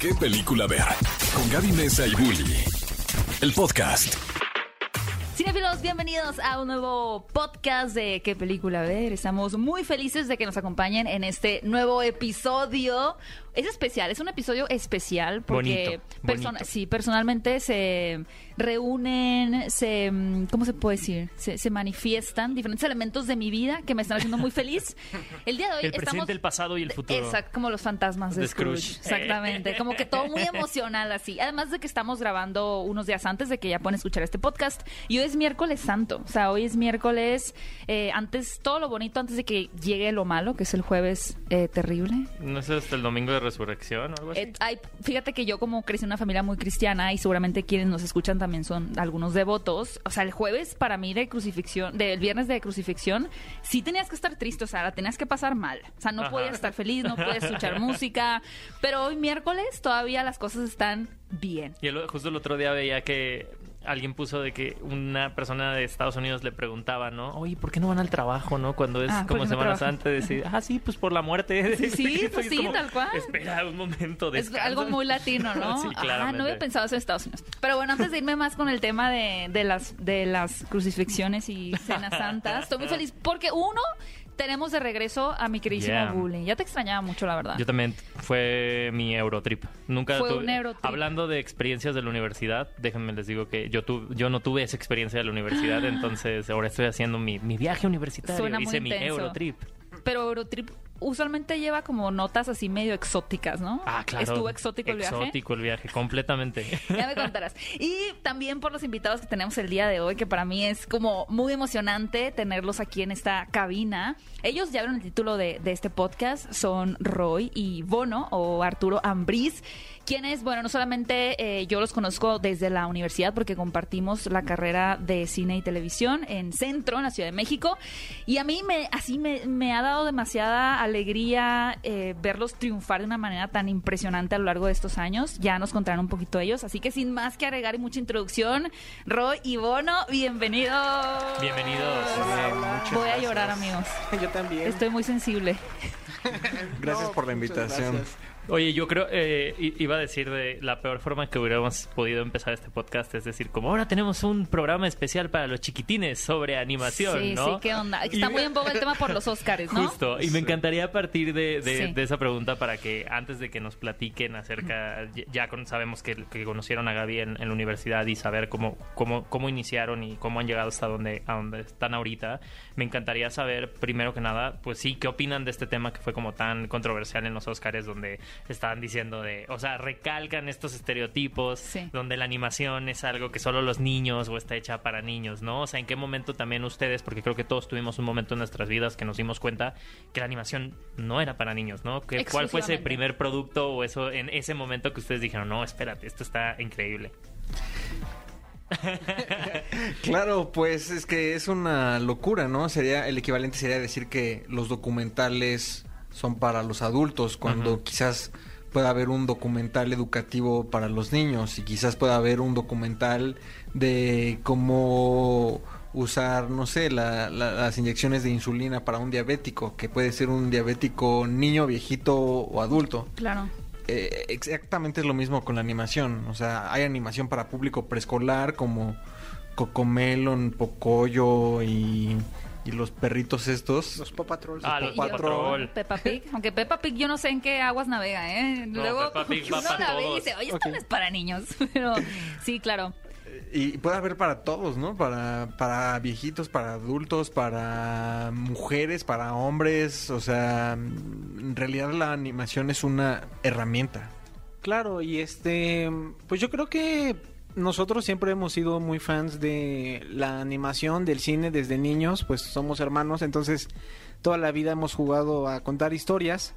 ¿Qué película ver? Con Gaby Mesa y Bully. El podcast. Cinefilos, bienvenidos a un nuevo podcast de ¿Qué película ver? Estamos muy felices de que nos acompañen en este nuevo episodio. Es especial, es un episodio especial porque Bonito, persona- bonito. sí, personalmente se reúnen, se mm, ¿cómo se puede decir? Se, se manifiestan diferentes elementos de mi vida que me están haciendo muy feliz. El día de hoy El estamos presente, el pasado y el futuro. Exacto, como los fantasmas de, De Scrooge. Scrooge. Exactamente, como que todo muy emocional así. Además de que estamos grabando unos días antes de que ya puedan escuchar este podcast. Y hoy es miércoles santo, o sea, hoy es miércoles, eh, antes, todo lo bonito antes de que llegue lo malo, que es el jueves eh, terrible. ¿No es hasta el domingo de resurrección o algo así? Eh, fíjate que yo como crecí en una familia muy cristiana y seguramente quienes nos escuchan también son algunos devotos. O sea, el jueves para mí de crucifixión, del viernes de crucifixión, sí tenías que estar triste, o sea, la tenías que pasar mal. O sea, no Ajá. podías estar feliz, no podías escuchar música. Pero hoy miércoles todavía las cosas están bien. Y el- justo el otro día veía que alguien puso de que una persona de Estados Unidos le preguntaba, ¿no? Oye, ¿por qué no van al trabajo, no? Cuando es Ah, como no Semana trabajan. Santa, decir, ah, sí, pues por la muerte. Sí, sí, pues es sí, como, tal cual. Espera un momento, Es descansa". algo muy latino, ¿no? sí, Ah, claramente. no había pensado eso en Estados Unidos. Pero bueno, antes de irme más con el tema de, de las, de las crucifixiones y cenas santas, estoy muy feliz porque uno, tenemos de regreso a mi queridísimo Yeah. Bully. Ya te extrañaba mucho, la verdad. Yo también fue mi Eurotrip. Nunca Fue tuve- un Eurotrip. Hablando de experiencias de la universidad, déjenme les digo que yo tu- yo no tuve esa experiencia de la universidad, entonces ahora estoy haciendo mi, mi viaje universitario. Suena muy Hice mi. Eurotrip. Pero Eurotrip usualmente lleva como notas así medio exóticas, ¿no? Ah, claro. Estuvo exótico el viaje. Exótico el viaje, completamente. Ya me contarás. Y también por los invitados que tenemos el día de hoy, que para mí es como muy emocionante tenerlos aquí en esta cabina. Ellos ya vieron el título de, de este podcast, son Roy y Bono o Arturo Ambriz. Quienes, bueno, no solamente eh, yo los conozco desde la universidad porque compartimos la carrera de cine y televisión en Centro, en la Ciudad de México. Y a mí me, así me, me ha dado demasiada alegría eh, verlos triunfar de una manera tan impresionante a lo largo de estos años. Ya nos contarán un poquito ellos. Así que sin más que agregar y mucha introducción, Roy y Bono, bienvenidos. Bienvenidos. Voy a llorar, amigos. Yo también. Estoy muy sensible. Gracias No, por la invitación. gracias. Oye, yo creo, eh, i- iba a decir de la peor forma que hubiéramos podido empezar este podcast, es decir, como ahora tenemos un programa especial para los chiquitines sobre animación, sí, ¿no? sí, qué onda. Está Y- muy en boga el tema por los Oscars, ¿no? Justo, y me encantaría partir de, de- Sí. de esa pregunta para que antes de que nos platiquen acerca, ya- ya con- sabemos que, que conocieron a Gaby en, en la universidad y saber cómo, cómo, cómo iniciaron y cómo han llegado hasta donde, a donde están ahorita, me encantaría saber, primero que nada, pues sí, qué opinan de este tema que fue como tan controversial en los Oscars, donde estaban diciendo de, o sea, recalcan estos estereotipos, Sí. donde la animación es algo que solo los niños o está hecha para niños, ¿no? O sea, ¿en qué momento también ustedes, porque creo que todos tuvimos un momento en nuestras vidas que nos dimos cuenta que la animación no era para niños, ¿no? Que, ¿Cuál fue ese primer producto o eso en ese momento que ustedes dijeron, no, espérate, esto está increíble? Claro, pues es que es una locura, ¿no? Sería el equivalente sería decir que los documentales son para los adultos cuando quizás pueda haber un documental educativo para los niños y quizás pueda haber un documental de cómo usar, no sé, la- la- las inyecciones de insulina para un diabético, que puede ser un diabético niño, viejito o adulto. Claro. Eh, exactamente es lo mismo con la animación. O sea, hay animación para público preescolar como Cocomelon, Pocoyo y, y los perritos estos. Los Paw Patrol. Ah, los Paw Patrol. Peppa Pig. Aunque Peppa Pig yo no sé en qué aguas navega, ¿eh? No, Luego Peppa Pig uno va para la ve y dice, oye, esto no es para niños. Pero sí, claro. Y puede haber para todos, ¿no? Para, para viejitos, para adultos, para mujeres, para hombres. O sea, en realidad la animación es una herramienta. Claro, y este, pues yo creo que nosotros siempre hemos sido muy fans de la animación, del cine desde niños, pues somos hermanos, entonces toda la vida hemos jugado a contar historias.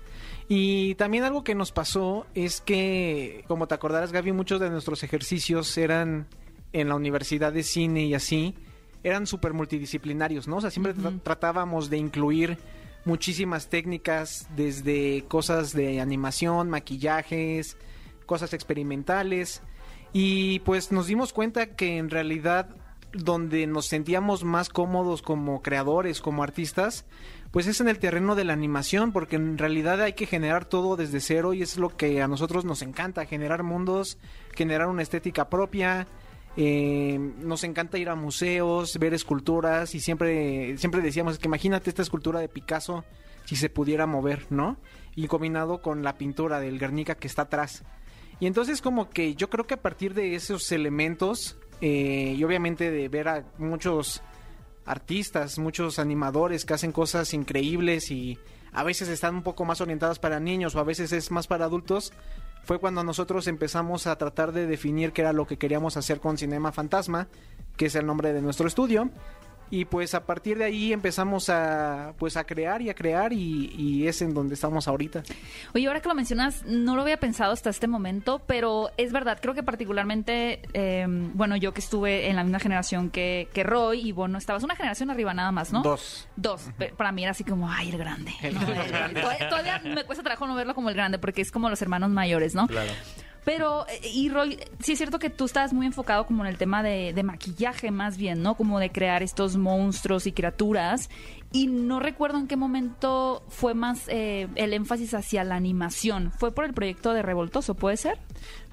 Y también algo que nos pasó es que, como te acordarás, Gaby, muchos de nuestros ejercicios eran en la universidad de cine y así, eran súper multidisciplinarios, ¿no? O sea, siempre tra- Ujú. tratábamos de incluir muchísimas técnicas, desde cosas de animación, maquillajes, cosas experimentales. Y pues nos dimos cuenta que en realidad donde nos sentíamos más cómodos como creadores, como artistas, pues es en el terreno de la animación, porque en realidad hay que generar todo desde cero y es lo que a nosotros nos encanta, generar mundos, generar una estética propia. eh, nos encanta ir a museos, ver esculturas y siempre, siempre decíamos que imagínate esta escultura de Picasso si se pudiera mover, ¿no? Y combinado con la pintura del Guernica que está atrás. Y entonces como que yo creo que a partir de esos elementos eh, y obviamente de ver a muchos artistas, muchos animadores que hacen cosas increíbles y a veces están un poco más orientadas para niños o a veces es más para adultos, fue cuando nosotros empezamos a tratar de definir qué era lo que queríamos hacer con Cinema Fantasma, que es el nombre de nuestro estudio. Y pues a partir de ahí empezamos a pues a crear y a crear y, y es en donde estamos ahorita. Oye, ahora que lo mencionas, no lo había pensado hasta este momento, pero es verdad, creo que particularmente, eh, bueno, yo que estuve en la misma generación que, que Roy y bueno, estabas una generación arriba nada más, ¿no? Dos. Dos. Para mí era así como, ay, el grande. El ¿no? grande. Todavía, todavía me cuesta trabajo no verlo como el grande porque es como los hermanos mayores, ¿no? Claro. Pero, eh, y Roy, sí es cierto que tú estabas muy enfocado como en el tema de, de maquillaje más bien, ¿no? Como de crear estos monstruos y criaturas. Y no recuerdo en qué momento fue más eh, el énfasis hacia la animación. ¿Fue por el proyecto de Revoltoso, puede ser?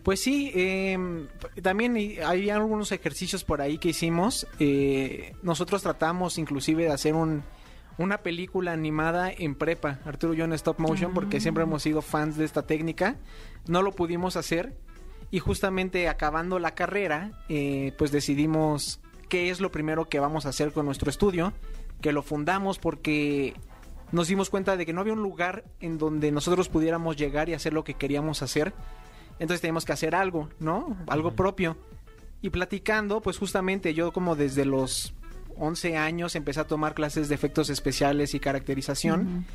Pues sí, eh, también hay algunos ejercicios por ahí que hicimos. Eh, nosotros tratamos inclusive de hacer un, una película animada en prepa, Arturo y yo en stop motion, porque siempre hemos sido fans de esta técnica. No lo pudimos hacer y justamente acabando la carrera, eh, pues decidimos qué es lo primero que vamos a hacer con nuestro estudio, que lo fundamos porque nos dimos cuenta de que no había un lugar en donde nosotros pudiéramos llegar y hacer lo que queríamos hacer. Entonces teníamos que hacer algo, ¿no? Algo propio. Y platicando, pues justamente yo como desde los 11 años empecé a tomar clases de efectos especiales y caracterización.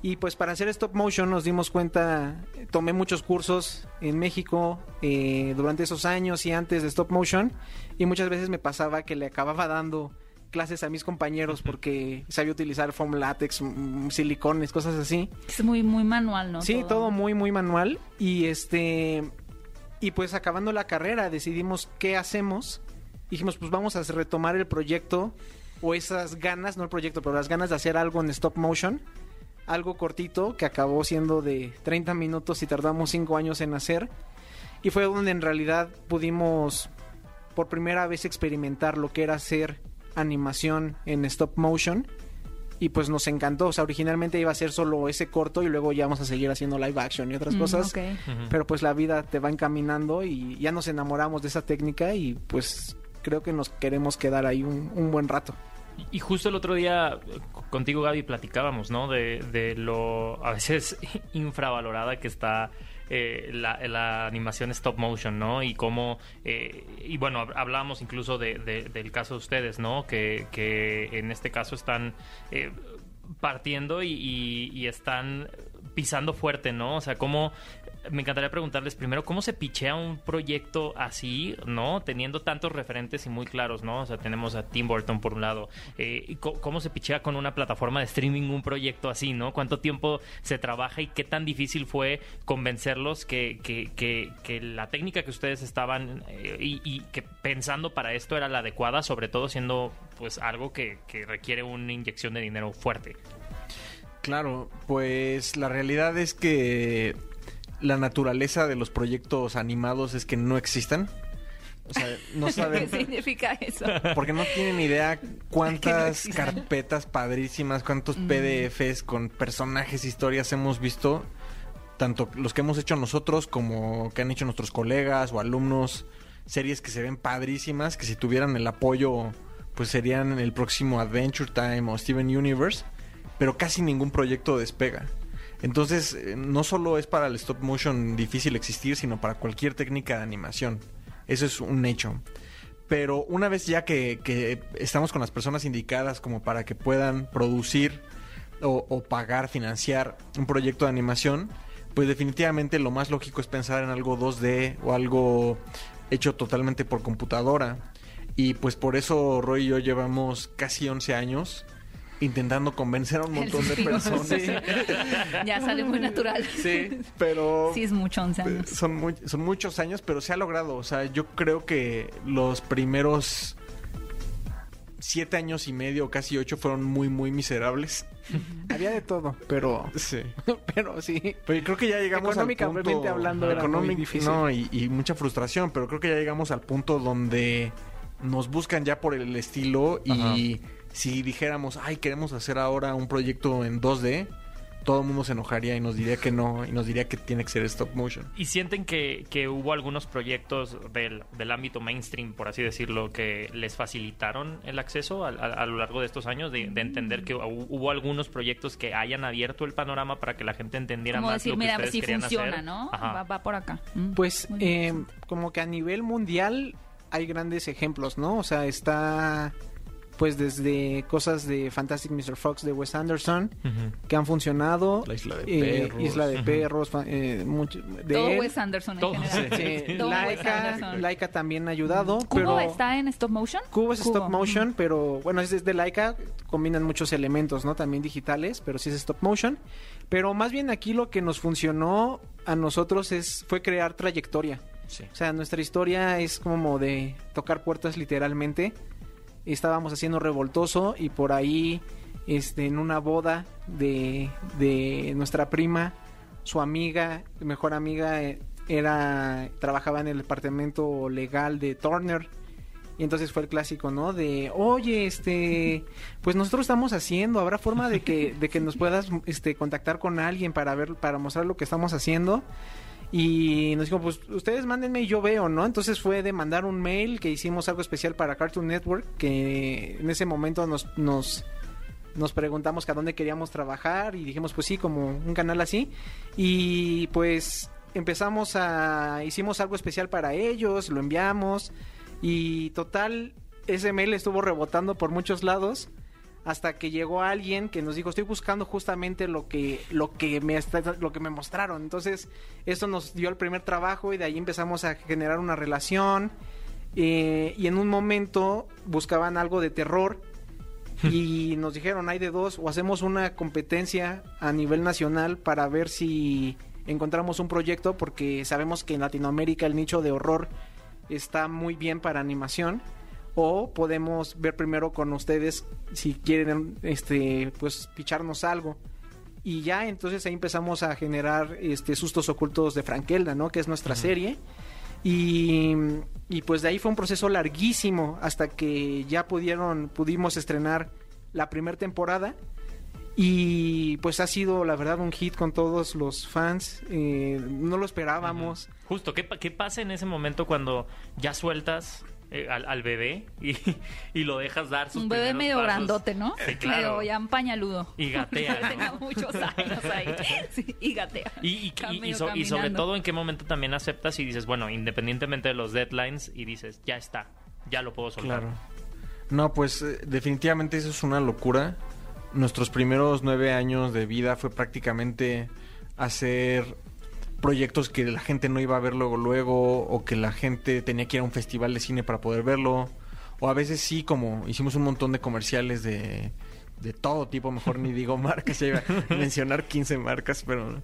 Y pues para hacer stop motion nos dimos cuenta, tomé muchos cursos en México eh, durante esos años y antes de stop motion y muchas veces me pasaba que le acababa dando clases a mis compañeros porque sabía utilizar foam látex, mm, silicones, cosas así. Es muy, muy manual, ¿no? Sí, todo muy, muy manual. Y este. Y pues acabando la carrera, decidimos qué hacemos. Dijimos, pues vamos a retomar el proyecto. O esas ganas, no el proyecto, pero las ganas de hacer algo en stop motion. Algo cortito que acabó siendo de 30 minutos y tardamos 5 años en hacer. Y fue donde en realidad pudimos por primera vez experimentar lo que era hacer animación en stop motion y pues nos encantó. O sea, originalmente iba a ser solo ese corto y luego ya vamos a seguir haciendo live action y otras Mm, cosas. ok. Pero pues la vida te va encaminando y ya nos enamoramos de esa técnica y pues creo que nos queremos quedar ahí un, un buen rato. Y justo el otro día contigo, Gaby, platicábamos, ¿no? De, de lo a veces infravalorada que está eh, la, animación stop motion, ¿no? Y cómo, eh, y bueno, hab- hablábamos incluso de- de- del caso de ustedes, ¿no? Que, que en este caso están eh, partiendo y, y- y están pisando fuerte, ¿no? O sea, cómo me encantaría preguntarles primero cómo se pichea un proyecto así, ¿no? Teniendo tantos referentes y muy claros, ¿no? O sea, tenemos a Tim Burton por un lado. Eh, ¿Cómo se pichea con una plataforma de streaming un proyecto así, ¿no? ¿Cuánto tiempo se trabaja y qué tan difícil fue convencerlos que, que, que, que la técnica que ustedes estaban eh, y, y que pensando para esto era la adecuada, sobre todo siendo pues algo que, que requiere una inyección de dinero fuerte? Claro, pues la realidad es que la naturaleza de los proyectos animados es que no existan. O sea, no ¿Qué saben significa eso? porque no tienen idea cuántas carpetas padrísimas, cuántos PDFs con personajes, historias hemos visto, tanto los que hemos hecho nosotros como que han hecho nuestros colegas o alumnos, series que se ven padrísimas, que si tuvieran el apoyo, pues serían el próximo Adventure Time o Steven Universe, pero casi ningún proyecto despega. Entonces, eh, no solo es para el stop motion difícil existir, sino para cualquier técnica de animación. Eso es un hecho. Pero una vez ya que, estamos con las personas indicadas como para que puedan producir o, o pagar, financiar un proyecto de animación, pues definitivamente lo más lógico es pensar en algo 2D o algo hecho totalmente por computadora. Y pues por eso Roy y yo llevamos casi 11 años intentando convencer a un montón de personas. ya sale muy natural. Sí, pero Sí, es mucho, 11 años. son, muy- son muchos años, pero se ha logrado. O sea, yo creo que los primeros siete años y medio, casi ocho, fueron muy, muy miserables. Había de todo, pero Sí. pero sí. Pero creo que ya llegamos al Económicamente punto... hablando era muy difícil. No, y, y mucha frustración, pero creo que ya llegamos al punto donde nos buscan ya por el estilo y si dijéramos, ay, queremos hacer ahora un proyecto en 2D, todo el mundo se enojaría y nos diría que no, y nos diría que tiene que ser stop motion. ¿Y sienten que, que hubo algunos proyectos del, del ámbito mainstream, por así decirlo, que les facilitaron el acceso a, a- a lo largo de estos años? De, de entender que hu- hubo algunos proyectos que hayan abierto el panorama para que la gente entendiera Como más decir, lo que mira, ustedes sí querían funciona, hacer. ¿no? Va, va por acá. Mm, Pues eh, como que a nivel mundial hay grandes ejemplos, ¿no? O sea, está pues desde cosas de Fantastic Mr. Fox de Wes Anderson que han funcionado. La Isla de eh, Perros. Isla de. Perros, eh, mucho- de Todo él. Wes Anderson en Todo, general. Sí, Todo Wes Laika, Anderson. Laika también ha ayudado. ¿Cubo pero está en stop motion? Cubo es stop motion, pero bueno, es de Laika, combinan muchos elementos, ¿no? También digitales, pero sí es stop motion. Pero más bien aquí lo que nos funcionó a nosotros es fue crear trayectoria. Sí. O sea, nuestra historia es como de tocar puertas literalmente. Estábamos haciendo revoltoso y por ahí, este, en una boda de, de nuestra prima, su amiga, mejor amiga, eh, era trabajaba en el departamento legal de Turner. Y entonces fue el clásico, ¿no? De, oye, este, pues nosotros estamos haciendo, habrá forma de que, de que nos puedas, este, contactar con alguien para ver, para mostrar lo que estamos haciendo. Y nos dijo, pues ustedes mándenme y yo veo, ¿no? Entonces fue de mandar un mail que hicimos algo especial para Cartoon Network, que en ese momento nos, nos, nos preguntamos que a dónde queríamos trabajar y dijimos, pues sí, como un canal así. Y pues empezamos a, hicimos algo especial para ellos, lo enviamos y total, ese mail estuvo rebotando por muchos lados hasta que llegó alguien que nos dijo estoy buscando justamente lo que lo que me lo que me mostraron entonces esto nos dio el primer trabajo y de ahí empezamos a generar una relación eh, y en un momento buscaban algo de terror y nos dijeron hay de dos o hacemos una competencia a nivel nacional para ver si encontramos un proyecto porque sabemos que en Latinoamérica el nicho de horror está muy bien para animación o podemos ver primero con ustedes si quieren este pues picharnos algo. Y ya entonces ahí empezamos a generar este sustos ocultos de Frankelda no que es nuestra serie. Y, y pues de ahí fue un proceso larguísimo hasta que ya pudieron pudimos estrenar la primera temporada. Y pues ha sido la verdad un hit con todos los fans. Eh, no lo esperábamos. Justo, ¿qué, ¿qué pasa en ese momento cuando ya sueltas eh, al, al bebé y, y lo dejas dar sus Un bebé medio pasos? grandote, ¿no? Sí, claro. Medio ya un pañaludo. Y gatea, ¿no? Tenga muchos años ahí. Sí, y gatea. Y, y- Está y- y medio so- y sobre todo, ¿en qué momento también aceptas y dices, bueno, independientemente de los deadlines, y dices, ya está, ya lo puedo soltar? Claro. No, pues eh, definitivamente eso es una locura. Nuestros primeros nueve años de vida fue prácticamente hacer proyectos que la gente no iba a ver luego luego o que la gente tenía que ir a un festival de cine para poder verlo o a veces sí como hicimos un montón de comerciales de, de todo tipo mejor ni digo marcas ya iba a mencionar 15 marcas pero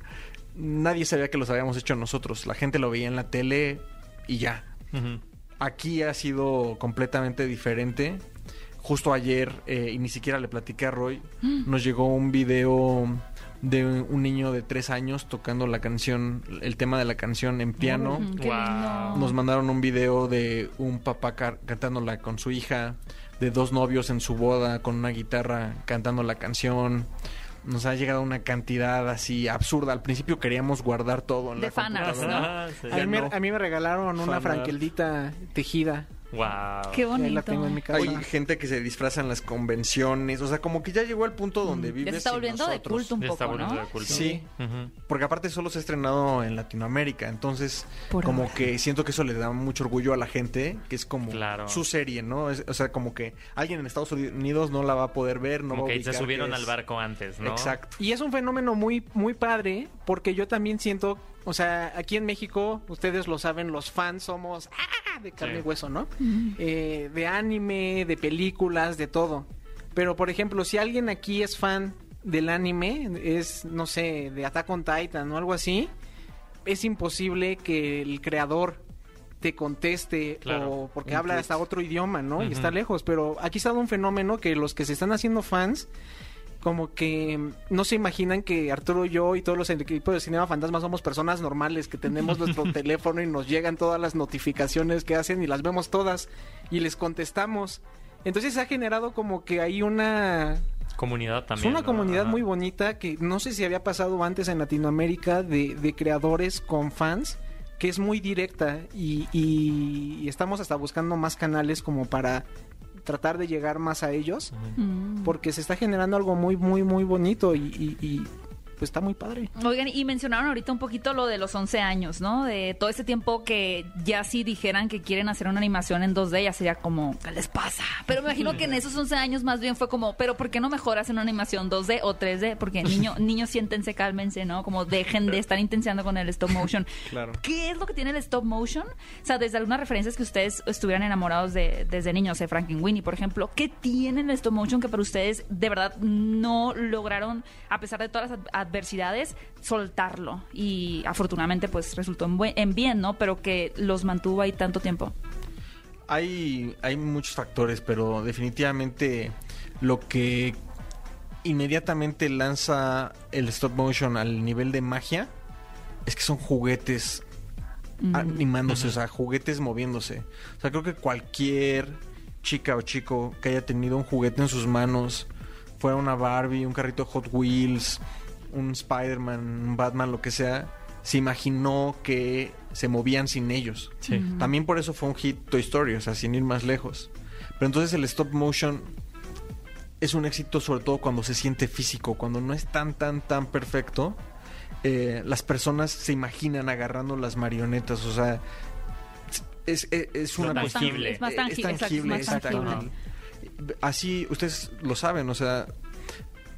nadie sabía que los habíamos hecho nosotros la gente lo veía en la tele y ya. Aquí ha sido completamente diferente. Justo ayer, eh, y ni siquiera le platiqué a Roy, nos llegó un video de un niño de tres años tocando la canción, el tema de la canción en piano. Mm, Wow. Nos mandaron un video de un papá cantándola con su hija, de dos novios en su boda con una guitarra cantando la canción. Nos ha llegado una cantidad así absurda. Al principio queríamos guardar todo en De la fanarts, computadora. Ah, sí. a mí, me, no. a mí me regalaron una franqueldita tejida Wow. Qué Ahí bonito. la tengo en mi casa. Hay gente que se disfraza en las convenciones, o sea, como que ya llegó al punto donde Ya vives se está volviendo de culto un Ya está poco, volviendo ¿no? de culto. Sí. Porque aparte solo se ha estrenado en Latinoamérica, entonces Por como ahora. que siento que eso le da mucho orgullo a la gente, que es como Claro. su serie, ¿no? Es- o sea, como que alguien en Estados Unidos no la va a poder ver, no Como va a que se ubicar subieron al barco antes, ¿no? Exacto. Y es un fenómeno muy, muy padre, porque yo también siento, o sea, aquí en México, ustedes lo saben, los fans somos ¡ah! de carne Sí. y hueso, ¿no? Eh, de anime, de películas, de todo. Pero, por ejemplo, si alguien aquí es fan del anime, es, no sé, de Attack on Titan o algo así, es imposible que el creador te conteste Claro. o porque habla hasta otro idioma, ¿no? Y está lejos, pero aquí está un fenómeno que los que se están haciendo fans como que no se imaginan que Arturo, yo y todos los equipos de Cinema Fantasma somos personas normales, que tenemos nuestro teléfono y nos llegan todas las notificaciones que hacen y las vemos todas y les contestamos. Entonces se ha generado como que hay una Comunidad es también. una ¿no? comunidad Ajá. muy bonita que no sé si había pasado antes en Latinoamérica de, de creadores con fans, que es muy directa y, y- y estamos hasta buscando más canales como para tratar de llegar más a ellos, porque se está generando algo muy, muy, muy bonito y, y- y, pues está muy padre. Oigan, y mencionaron ahorita un poquito lo de los 11 años, ¿no? De todo ese tiempo que ya si dijeran que quieren hacer una animación en 2D, ya sería como, ¿qué les pasa? Pero me imagino que en esos 11 años más bien fue como, ¿pero por qué no mejor hacen una animación 2D o 3D? Porque niño, niños siéntense, cálmense, ¿no? Como dejen de estar intensiando con el stop motion. Claro. ¿Qué es lo que tiene el stop motion? O sea, desde algunas referencias que ustedes estuvieran enamorados de desde niños, de Frankenweenie, por ejemplo, ¿qué tiene el stop motion que para ustedes de verdad no lograron, a pesar de todas las adversidades, soltarlo? Y afortunadamente, pues resultó en, buen- en bien, ¿no? Pero que los mantuvo ahí tanto tiempo. Hay, hay muchos factores, pero definitivamente lo que inmediatamente lanza el stop motion al nivel de magia es que son juguetes Mm. animándose, o sea, juguetes moviéndose. O sea, creo que cualquier chica o chico que haya tenido un juguete en sus manos, fuera una Barbie, un carrito Hot Wheels, un Spider-Man, un Batman, lo que sea, se imaginó que se movían sin ellos. Sí. También por eso fue un hit Toy Story, o sea, sin ir más lejos. Pero entonces el stop motion es un éxito sobre todo cuando se siente físico, cuando no es tan, tan, tan perfecto. eh, las personas se imaginan agarrando las marionetas, o sea, es, es, una tangible. Es más es tangible, exacto, es tangible. Así, ustedes lo saben, o sea,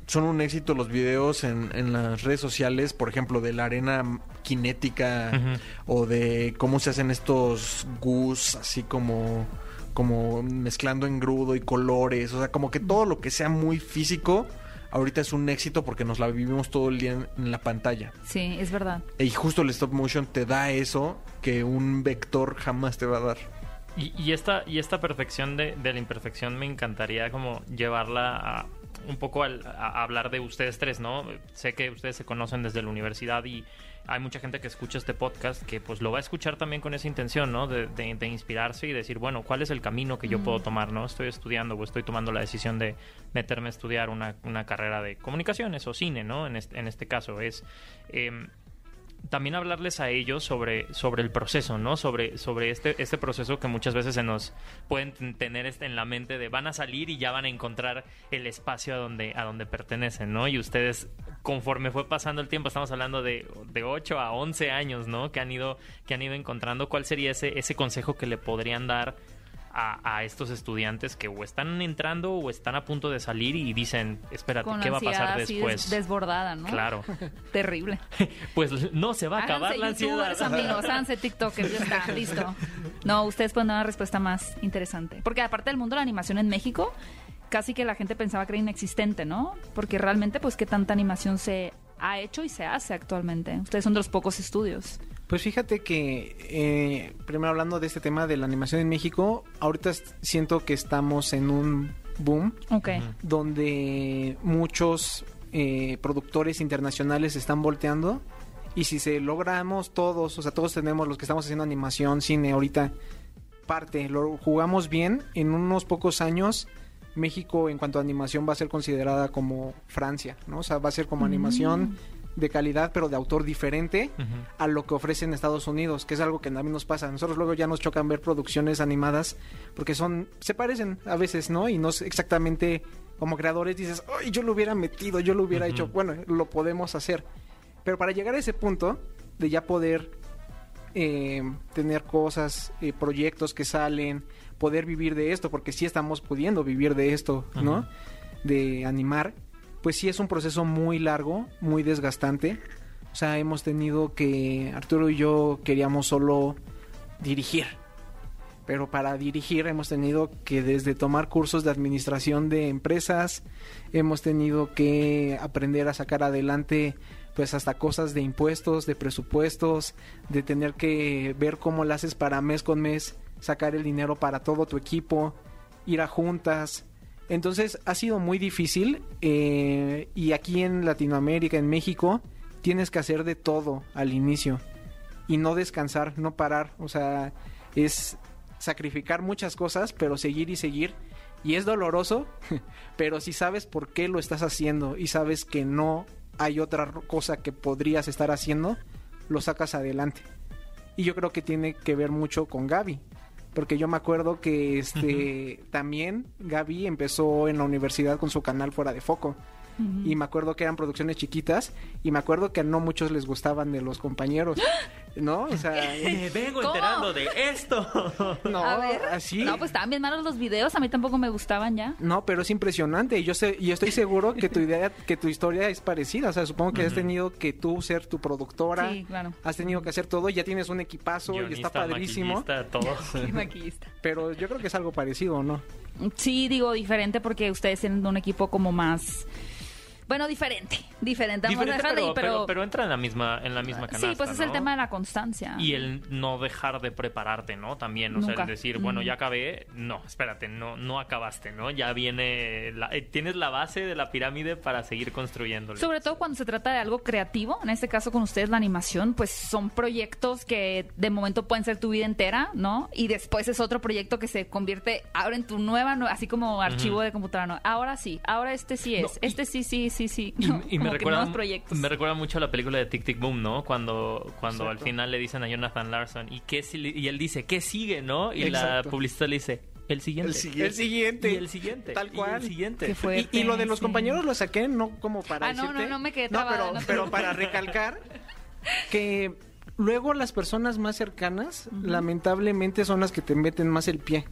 son un éxito los videos en, en las redes sociales, por ejemplo, de la arena cinética Ujú. o de cómo se hacen estos gus así como como mezclando engrudo y colores, o sea, como que todo lo que sea muy físico ahorita es un éxito porque nos la vivimos todo el día en, en la pantalla. Sí, es verdad. Y justo el stop motion te da eso que un vector jamás te va a dar. Y, y esta, y esta perfección de, de la imperfección me encantaría como llevarla a un poco al- a, hablar de ustedes tres, ¿no? Sé que ustedes se conocen desde la universidad y hay mucha gente que escucha este podcast que pues lo va a escuchar también con esa intención, ¿no? De, de- de inspirarse y decir, bueno, ¿cuál es el camino que yo puedo tomar, ¿no? Estoy estudiando o estoy tomando la decisión de meterme a estudiar una, una carrera de comunicaciones o cine, ¿no? En este, en este caso es... em, también hablarles a ellos sobre, sobre el proceso, ¿no? Sobre, sobre este, este proceso que muchas veces se nos pueden ten- tener este en la mente de van a salir y ya van a encontrar el espacio a donde, a donde pertenecen, ¿no? Y ustedes, conforme fue pasando el tiempo, estamos hablando de, de 8 a 11 años, ¿no? Que han ido, que han ido encontrando. ¿Cuál sería ese, ese consejo que le podrían dar a, a estos estudiantes que o están entrando o están a punto de salir y dicen, espérate, Con ¿qué va a pasar después? des- desbordada, ¿no? Claro. Terrible. Pues no se va a acabar Háganse la ansiedad. amigos, háganse tiktokers, ya está, listo. No, ustedes pueden dar una respuesta más interesante. Porque aparte del mundo de la animación en México, casi que la gente pensaba que era inexistente, ¿no? Porque realmente, pues, qué tanta animación se ha hecho y se hace actualmente. Ustedes son de los pocos estudios. Pues fíjate que, eh, primero hablando de este tema de la animación en México, ahorita siento que estamos en un boom Ok. donde muchos eh, productores internacionales están volteando y si se logramos todos, o sea, todos tenemos los que estamos haciendo animación, cine ahorita, parte, lo jugamos bien, en unos pocos años México en cuanto a animación va a ser considerada como Francia, ¿no? O sea, va a ser como animación de calidad, pero de autor diferente a lo que ofrecen Estados Unidos, que es algo que también nos pasa. Nosotros luego ya nos chocan ver producciones animadas porque son se parecen a veces, ¿no? Y no es exactamente como creadores dices, "Ay, yo lo hubiera metido, yo lo hubiera hecho." Bueno, lo podemos hacer. Pero para llegar a ese punto de ya poder eh, tener cosas, eh, proyectos que salen, poder vivir de esto, porque sí estamos pudiendo vivir de esto, ¿no? De animar, pues sí es un proceso muy largo, muy desgastante. O sea, hemos tenido que, Arturo y yo queríamos solo dirigir. Pero para dirigir hemos tenido que desde tomar cursos de administración de empresas, hemos tenido que aprender a sacar adelante pues hasta cosas de impuestos, de presupuestos, de tener que ver cómo lo haces para mes con mes, sacar el dinero para todo tu equipo, ir a juntas. Entonces ha sido muy difícil eh, y aquí en Latinoamérica, en México, tienes que hacer de todo al inicio y no descansar, no parar. O sea, es sacrificar muchas cosas, pero seguir y seguir. Y es doloroso, pero si sabes por qué lo estás haciendo y sabes que no hay otra cosa que podrías estar haciendo, lo sacas adelante. Y yo creo que tiene que ver mucho con Gaby. Porque yo me acuerdo que este también Gaby empezó en la universidad con su canal fuera de foco. Y me acuerdo que eran producciones chiquitas y me acuerdo que a no muchos les gustaban de los compañeros. ¿No? O sea, Me vengo ¿Cómo? enterando de esto. no, a ver. así. No, pues estaban bien malos los videos. A mí tampoco me gustaban ya. No, pero es impresionante. Y yo sé, y estoy seguro que tu idea, que tu historia es parecida. O sea, supongo que has tenido que tú ser tu productora. Sí, claro. Has tenido que hacer todo. Ya tienes un equipazo y está padrísimo. maquillista, todo. Y maquillista. Pero yo creo que es algo parecido, ¿no? Sí, digo diferente porque ustedes tienen un equipo como más. Bueno, diferente. Diferente. Vamos Diferente, pero, ahí, pero, pero. pero entra en la misma, en la misma canasta. sí, pues es el tema de la constancia. Y el no dejar de prepararte, ¿no? También, o sea, Nunca. el decir, bueno, ya acabé, no, espérate, no, no acabaste, ¿no? Ya viene, la- eh, tienes la base de la pirámide para seguir construyéndole. Sobre todo cuando se trata de algo creativo, en este caso con ustedes la animación, pues son proyectos que de momento pueden ser tu vida entera, ¿no? Y después es otro proyecto que se convierte ahora en tu nueva, nue- así como archivo de computadora, ¿no? Ahora sí, ahora este sí es, No, y- este sí, sí, sí, sí. Y, ¿no? y me recuerda, nuevos proyectos. me recuerda mucho a la película de Tic Tic Boom, ¿no? Cuando, cuando al final le dicen a Jonathan Larson, ¿y qué si- y él dice, ¿qué sigue, no? Y la publicista le dice, el siguiente. El siguiente. El siguiente. Y el siguiente. Tal y cual. el siguiente. Qué fue- Y, y lo de los sí. compañeros lo saqué no como para Ah, no, decirte- no, no me quedé No, trabada, pero, no te pero para recalcar que luego las personas más cercanas lamentablemente son las que te meten más el pie.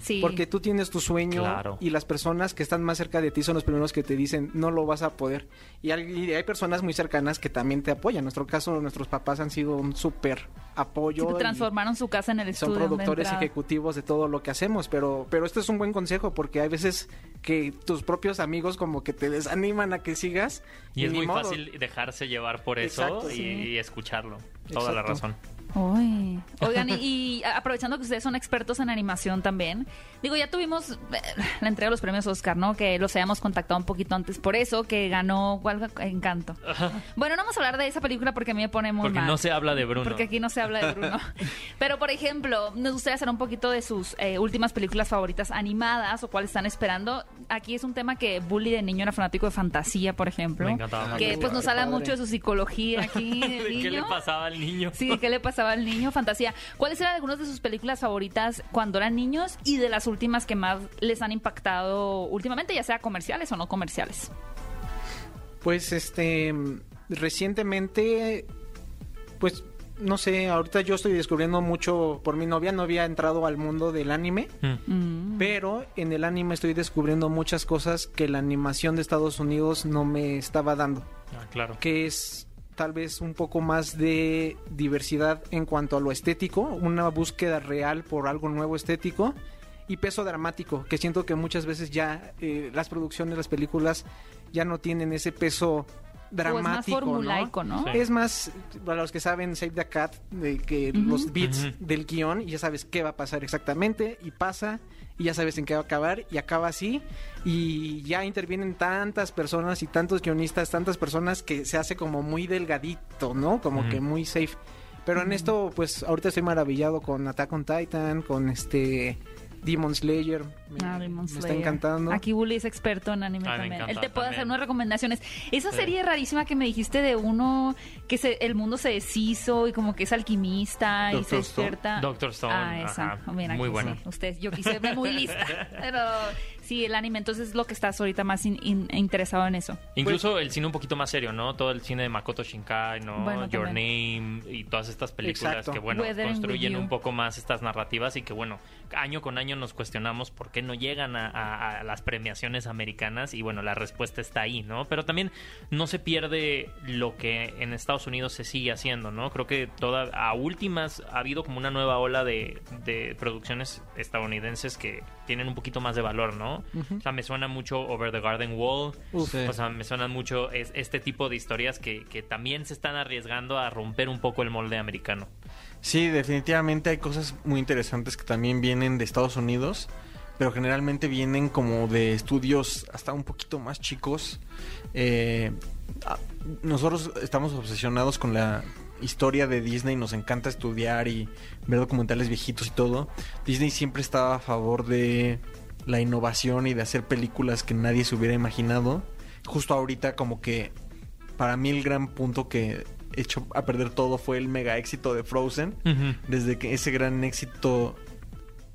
Sí. Porque tú tienes tu sueño Claro. y las personas que están más cerca de ti son los primeros que te dicen no lo vas a poder. Y hay, y hay personas muy cercanas que también te apoyan. En nuestro caso, nuestros papás han sido un súper apoyo. Sí, transformaron su casa en el son estudio. de productores ejecutivos de todo lo que hacemos. Pero, pero este es un buen consejo porque hay veces que tus propios amigos como que te desaniman a que sigas. Y es muy modo. fácil dejarse llevar por eso Exacto, y, sí. y escucharlo. Toda la razón. Uy. Oigan, y, y aprovechando que ustedes son expertos en animación también, digo, ya tuvimos eh, la entrega de los premios Oscar, ¿no? Que los hayamos contactado un poquito antes por eso, que ganó ¿cuál? Encanto. Bueno, no vamos a hablar de esa película porque a mí me pone muy Porque mal. no se habla de Bruno. Porque aquí no se habla de Bruno. Pero, por ejemplo, nos gustaría hacer un poquito de sus eh, últimas películas favoritas animadas o cuáles están esperando. Aquí es un tema que Bully de niño era fanático de fantasía, por ejemplo. Me encantaba Que pues nos habla mucho de su psicología aquí. de ¿De qué le niño. pasaba al niño? Sí, ¿qué le pasaba al niño? Fantasía. ¿Cuáles eran algunas de sus películas favoritas cuando eran niños y de las últimas que más les han impactado últimamente, ya sea comerciales o no comerciales? Pues este recientemente pues no sé, ahorita yo estoy descubriendo mucho por mi novia, no había entrado al mundo del anime, Mm. Mm. pero en el anime estoy descubriendo muchas cosas que la animación de Estados Unidos no me estaba dando, Ah, claro. que es tal vez un poco más de diversidad en cuanto a lo estético, una búsqueda real por algo nuevo estético y peso dramático, que siento que muchas veces ya eh, las producciones, las películas ya no tienen ese peso dramático, o es más formulaico, ¿no? Sí. Es más, para los que saben, Save the Cat, de que los beats del guion, y ya sabes qué va a pasar exactamente, y pasa, y ya sabes en qué va a acabar, y acaba así, y ya intervienen tantas personas y tantos guionistas, tantas personas que se hace como muy delgadito, ¿no? Como que muy safe. Pero en esto, pues ahorita estoy maravillado con Attack on Titan, con este Demon Slayer. Me, Ah, Demon me está Slayer. encantando. Aquí Bully es experto en anime Ah, también. encanta Él te puede hacer unas recomendaciones. Esa Sí. serie rarísima que me dijiste de uno que se, el mundo se deshizo y como que es alquimista y se despierta. Doctor Stone, Ah, esa. ajá. Mira, Muy buena. sí. Usted, yo quise verme muy lista. Pero sí, el anime. Entonces es lo que estás ahorita más in- in- interesado en eso. Incluso el cine un poquito más serio, ¿no? Todo el cine de Makoto Shinkai, ¿no? Bueno, Your también. Name y todas estas películas Exacto. que, bueno, Weathering construyen You. un poco más estas narrativas y que, bueno, año con año nos cuestionamos por qué no llegan a, a- a las premiaciones americanas y, bueno, la respuesta está ahí, ¿no? Pero también no se pierde lo que en Estados Unidos se sigue haciendo, ¿no? Creo que toda, a últimas ha habido como una nueva ola de, de producciones estadounidenses que tienen un poquito más de valor, ¿no? O sea, me suena mucho Over the Garden Wall. Uf. Sí. O sea, me suenan mucho es, este tipo de historias que, que también se están arriesgando a romper un poco el molde americano. Sí, definitivamente hay cosas muy interesantes que también vienen de Estados Unidos, pero generalmente vienen como de estudios hasta un poquito más chicos. Eh, nosotros estamos obsesionados con la historia de Disney, nos encanta estudiar y ver documentales viejitos y todo. Disney siempre estaba a favor de la innovación y de hacer películas que nadie se hubiera imaginado. Justo ahorita como que para mí el gran punto que echó a perder todo fue el mega éxito de Frozen. Desde que ese gran éxito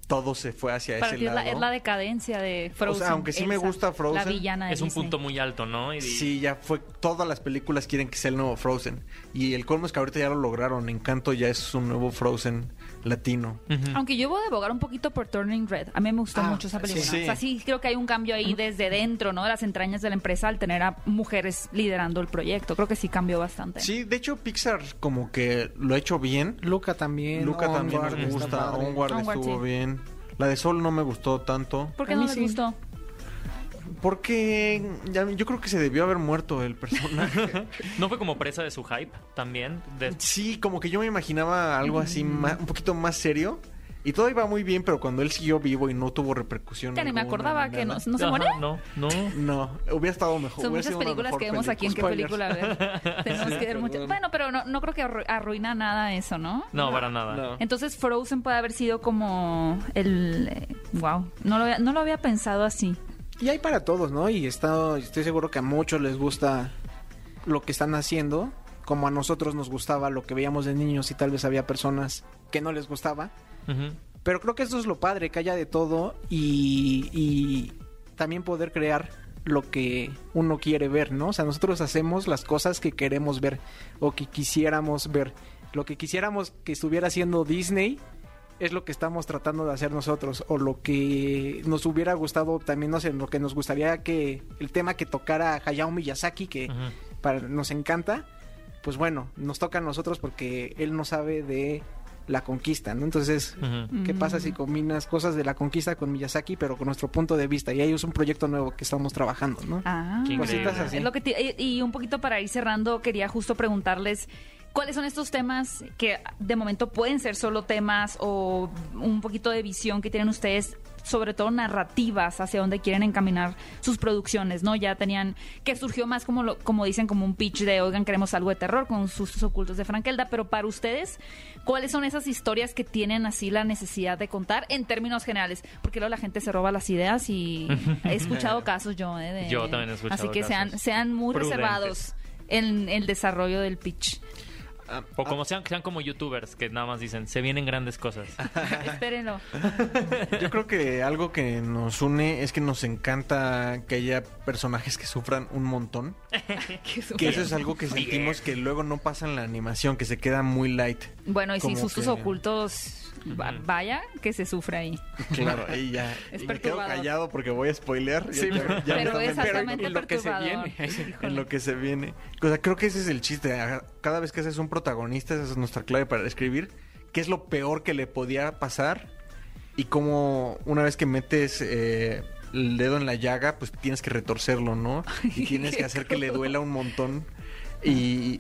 todo se fue hacia Para ese es lado. la, es la decadencia de Frozen. aunque sí me gusta Frozen, La villana de Es un Disney. punto muy alto, ¿no? Y- Sí, ya fue. Todas las películas quieren que sea el nuevo Frozen. Y el colmo es que ahorita ya lo lograron. Encanto ya es un nuevo Frozen latino. Ujú. Aunque yo voy a abogar un poquito por Turning Red. A mí me gustó Ah, mucho esa película. sí. O sea, sí creo que hay un cambio ahí desde dentro, ¿no? De las entrañas de la empresa al tener a mujeres liderando el proyecto. Creo que sí cambió bastante. Sí, de hecho Pixar como que lo ha hecho bien. Luca también. Luca también está gusta. Onward, Onward, estuvo sí. bien. La de Sol no me gustó tanto. ¿Por qué A no sí. gustó? Porque ya- yo creo que se debió haber muerto el personaje. ¿No fue como presa de su hype también? De- sí, como que yo me imaginaba algo así ma- un poquito más serio. Y todo iba muy bien, pero cuando él siguió vivo y no tuvo repercusión. Ni me acordaba que no, se Ajá, muere. No, no. No, hubiera estado mejor. Son muchas películas mejor que vemos aquí en qué película. película ver. Tenemos que ver muchas. Bueno, pero no, no creo que arru- arruina nada eso, ¿no? No, para nada. No. Entonces Frozen puede haber sido como el... wow, no lo, había, no lo había pensado así. Y hay para todos, ¿no? Y está, estoy seguro que a muchos les gusta lo que están haciendo, como a nosotros nos gustaba lo que veíamos de niños y tal vez había personas que no les gustaba. Pero creo que eso es lo padre, que haya de todo y, y también poder crear lo que uno quiere ver, ¿no? O sea, nosotros hacemos las cosas que queremos ver o que quisiéramos ver. Lo que quisiéramos que estuviera haciendo Disney es lo que estamos tratando de hacer nosotros o lo que nos hubiera gustado también, no sé, lo que nos gustaría que el tema que tocara Hayao Miyazaki, que para, nos encanta, pues bueno, nos toca a nosotros porque él no sabe de la conquista, ¿no? Entonces. ¿Qué pasa si combinas cosas de la conquista con Miyazaki, pero con nuestro punto de vista? Y ahí es un proyecto nuevo que estamos trabajando, ¿no? Ah. Cositas así. Es lo que te- y un poquito para ir cerrando, quería justo preguntarles cuáles son estos temas que de momento pueden ser solo temas o un poquito de visión que tienen ustedes, sobre todo narrativas hacia dónde quieren encaminar sus producciones, ¿no? Ya tenían que surgió más como lo, como dicen como un pitch de oigan queremos algo de terror con sus ocultos de Frankelda, pero para ustedes cuáles son esas historias que tienen así la necesidad de contar en términos generales, porque luego la gente se roba las ideas y he escuchado casos yo ¿eh? de- Yo también he escuchado así que sean sean muy Prudentes. reservados en el desarrollo del pitch. Ah, O como sean, sean como youtubers que nada más dicen, se vienen grandes cosas. Espérenlo. Yo creo que algo que nos une es que nos encanta que haya personajes que sufran un montón. Que eso es algo que sentimos que luego no pasa en la animación, que se queda muy light. Bueno, y sin sustos que- ocultos, va- vaya que se sufre ahí. Claro, y ya. Es y me quedo callado porque voy a spoilear. Sí, Ya- pero- ya altamente en lo que se viene. En lo que se viene. O sea, creo que ese es el chiste. Cada vez que haces un protagonista, esa es nuestra clave para escribir. ¿Qué es lo peor que le podía pasar? Y cómo una vez que metes eh, el dedo en la llaga, pues tienes que retorcerlo, ¿no? Y tienes que hacer que le duela un montón. Y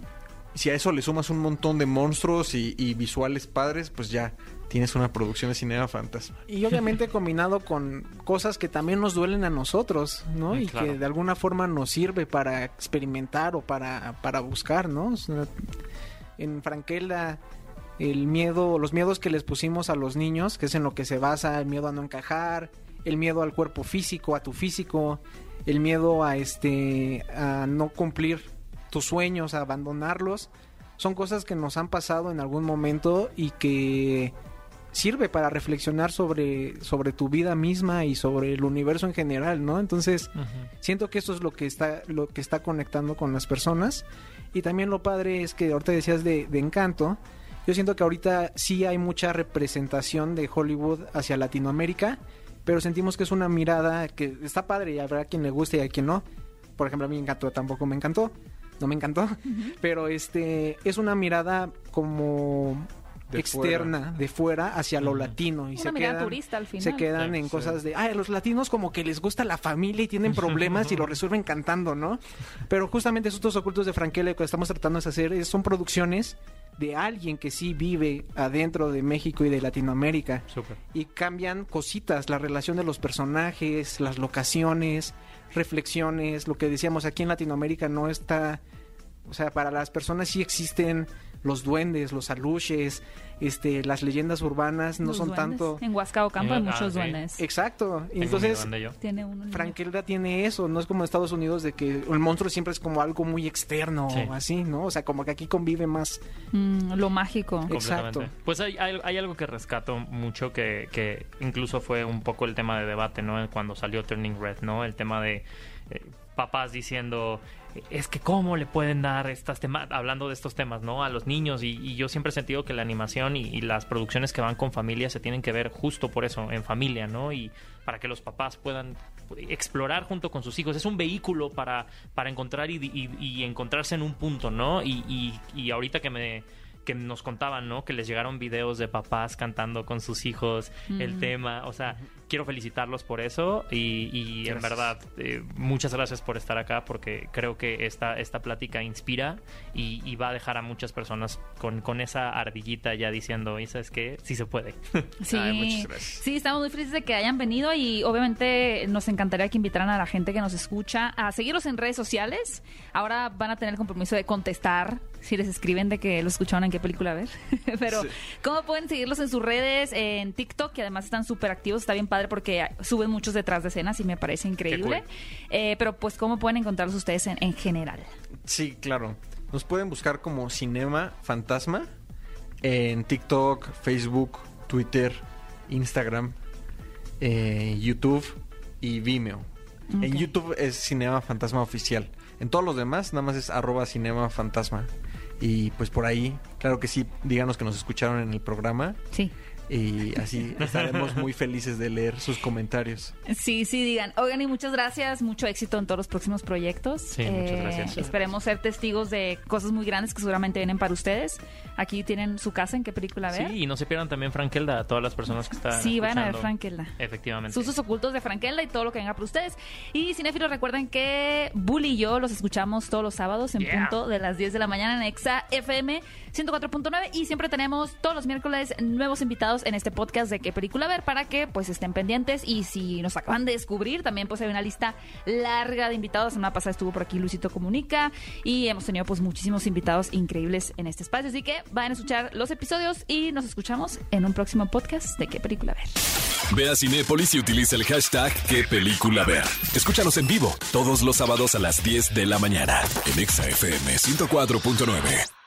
si a eso le sumas un montón de monstruos y, y visuales padres, pues ya tienes una producción de cinema fantasma. Y obviamente combinado con cosas que también nos duelen a nosotros, ¿no? Y claro. que de alguna forma nos sirve para experimentar o para, para buscar, ¿no? En Frankelda, el miedo, los miedos que les pusimos a los niños, que es en lo que se basa el miedo a no encajar, el miedo al cuerpo físico, a tu físico, el miedo a este a no cumplir tus sueños, a abandonarlos, son cosas que nos han pasado en algún momento y que sirve para reflexionar sobre, sobre tu vida misma y sobre el universo en general, ¿no? Entonces, siento que eso es lo que está, lo que está conectando con las personas. Y también lo padre es que ahorita decías de, de encanto. Yo siento que ahorita sí hay mucha representación de Hollywood hacia Latinoamérica, pero sentimos que es una mirada que está padre y habrá quien le guste y a quien no. Por ejemplo, a mí Encanto tampoco me encantó, no me encantó, pero este es una mirada como De externa fuera. de fuera hacia lo latino y Una se quedan turista al final. se quedan Sí, en sí. cosas de ay a los latinos como que les gusta la familia y tienen problemas y lo resuelven cantando no pero justamente esos ocultos de Frankela que estamos tratando de hacer es- son producciones de alguien que sí vive adentro de México y de Latinoamérica y cambian cositas, la relación de los personajes, las locaciones, reflexiones, lo que decíamos aquí en Latinoamérica no está, o sea, para las personas sí existen los duendes, los aluches, este, las leyendas urbanas no Los son duendes. tanto. En Huasca Ocampo hay Ah, muchos sí. duendes. Exacto. Mi Entonces. Tiene uno. Frankelda tiene eso, no es como en Estados Unidos de que el monstruo siempre es como algo muy externo, Sí. así, ¿no? O sea, como que aquí convive más. Mm, lo mágico. Exacto. Pues hay, hay, hay algo que rescato mucho que, que incluso fue un poco el tema de debate, ¿no? Cuando salió Turning Red, ¿no? El tema de eh, papás diciendo, es que cómo le pueden dar estas temas, hablando de estos temas, ¿no? A los niños y, y yo siempre he sentido que la animación y, y las producciones que van con familia se tienen que ver justo por eso, en familia, ¿no? Y para que los papás puedan explorar junto con sus hijos. Es un vehículo para, para encontrar y, encontrarse en un punto, ¿no? Y, y- y ahorita que me que nos contaban, ¿no? Que les llegaron videos de papás cantando con sus hijos el tema. O sea, quiero felicitarlos por eso y, y en verdad eh, muchas gracias por estar acá porque creo que esta, esta plática inspira y, y va a dejar a muchas personas con, con esa ardillita ya diciendo, ¿y sabes qué? Sí se puede. Sí, Ay, muchas gracias. sí, estamos muy felices de que hayan venido y obviamente nos encantaría que invitaran a la gente que nos escucha a seguirlos en redes sociales. Ahora van a tener el compromiso de contestar si les escriben de que lo escucharon en qué película ver. Pero, Sí. ¿cómo pueden seguirlos en sus redes? En TikTok, que además están súper activos, está bien padre porque suben muchos detrás de escenas y me parece increíble. Eh, pero, pues, ¿cómo pueden encontrarlos ustedes en, en general? Sí, claro. Nos pueden buscar como Cinema Fantasma en TikTok, Facebook, Twitter, Instagram, eh, YouTube y Vimeo. En YouTube es Cinema Fantasma Oficial. En todos los demás nada más es arroba Cinema Fantasma. Y pues por ahí, claro que sí, díganos que nos escucharon en el programa Sí. Y así estaremos muy felices de leer sus comentarios. Sí, sí, digan. Oigan, y muchas gracias. Mucho éxito en todos los próximos proyectos. Sí, muchas gracias. Esperemos ser testigos de cosas muy grandes que seguramente vienen para ustedes. Aquí tienen su casa, ¿en qué película ver? Sí, y no se pierdan también Frankelda, a todas las personas que están Sí, vayan a ver. Frankelda. Efectivamente. Susos ocultos de Frankelda y todo lo que venga para ustedes. Y cinéfilos, recuerden que Bully y yo los escuchamos todos los sábados en Yeah. punto de las 10 de la mañana en Exa FM 104.9 y siempre tenemos todos los miércoles nuevos invitados en este podcast de qué película ver para que pues estén pendientes y si nos acaban de descubrir también pues hay una lista larga de invitados. La semana pasada estuvo por aquí Luisito Comunica y hemos tenido pues muchísimos invitados increíbles en este espacio. Así que vayan a escuchar los episodios y nos escuchamos en un próximo podcast de qué película ver. Ve a Cinépolis y utiliza el hashtag qué película ver. Escúchanos en vivo todos los sábados a las 10 de la mañana en Exa FM 104.9.